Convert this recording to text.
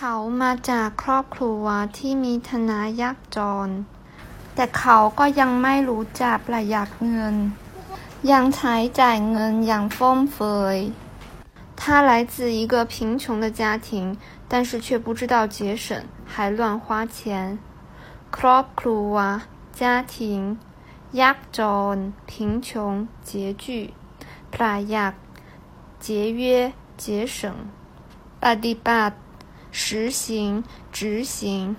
เขามาจากครอบครัวที่มีฐานะยากจน แต่เขาก็ยังไม่รู้จักประหยัดเงิน ยังใช้จ่ายเงินอย่างฟุ่มเฟือย他来自一个贫穷的家庭，但是却不知道节省，还乱花钱。ครอบครัว家庭ยากจน贫穷拮据ประหยัด节约节省ปฏิบัติ 实行执行。